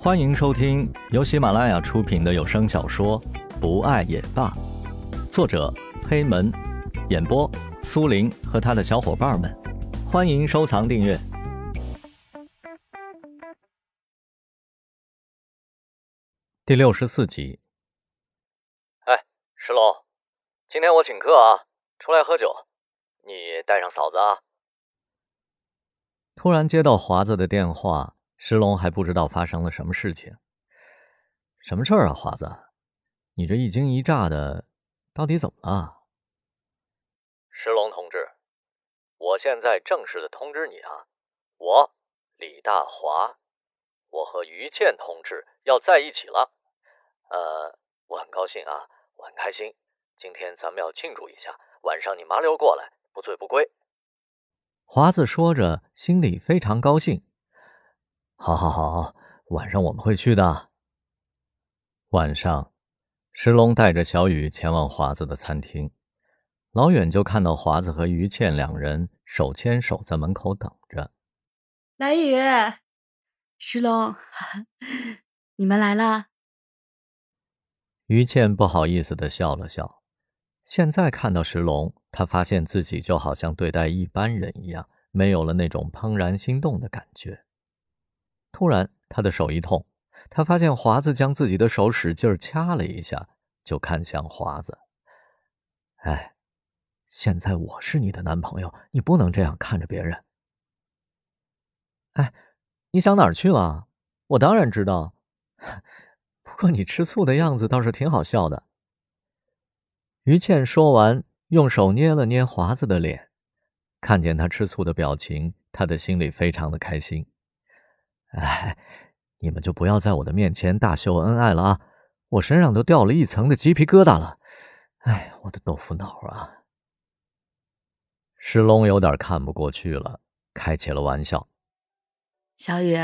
欢迎收听由喜马拉雅出品的有声小说《不爱也罢》，作者黑门，演播苏林和他的小伙伴们。欢迎收藏订阅。第六十四集。哎，石龙，今天我请客啊，出来喝酒，你带上嫂子啊。突然接到华子的电话。石龙还不知道发生了什么事情。什么事儿啊，华子？你这一惊一乍的，到底怎么了？石龙同志，我现在正式的通知你啊，我李大华，我和于倩同志要在一起了。呃，我很高兴啊，我很开心。今天咱们要庆祝一下，晚上你麻溜过来，不醉不归。华子说着，心里非常高兴。好，好，好，晚上我们会去的。晚上，石龙带着小雨前往华子的餐厅，老远就看到华子和于倩两人手牵手在门口等着。来雨，石龙，你们来了。于倩不好意思的笑了笑。现在看到石龙，她发现自己就好像对待一般人一样，没有了那种怦然心动的感觉。突然，他的手一痛，他发现华子将自己的手使劲掐了一下，就看向华子：“哎，现在我是你的男朋友，你不能这样看着别人。”“哎，你想哪儿去了？我当然知道，不过你吃醋的样子倒是挺好笑的。”于倩说完，用手捏了捏华子的脸，看见他吃醋的表情，他的心里非常的开心。哎，你们就不要在我的面前大秀恩爱了啊！我身上都掉了一层的鸡皮疙瘩了。哎，我的豆腐脑啊！石龙有点看不过去了，开起了玩笑：“小雨，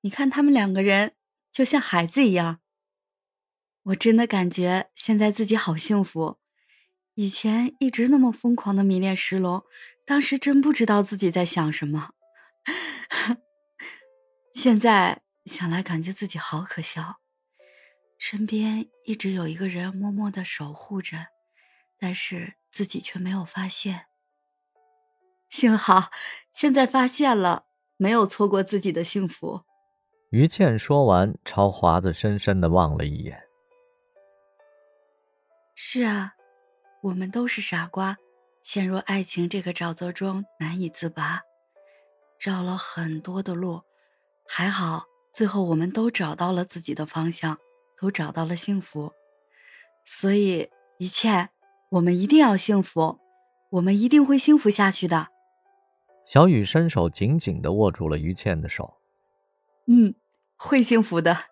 你看他们两个人就像孩子一样。我真的感觉现在自己好幸福。以前一直那么疯狂的迷恋石龙，当时真不知道自己在想什么。”现在想来，感觉自己好可笑，身边一直有一个人默默的守护着，但是自己却没有发现。幸好现在发现了，没有错过自己的幸福。于倩说完，朝华子深深的望了一眼。是啊，我们都是傻瓜，陷入爱情这个沼泽中难以自拔，绕了很多的路。还好，最后我们都找到了自己的方向，都找到了幸福。所以，一切，我们一定要幸福，我们一定会幸福下去的。小雨伸手紧紧的握住了于倩的手。嗯，会幸福的。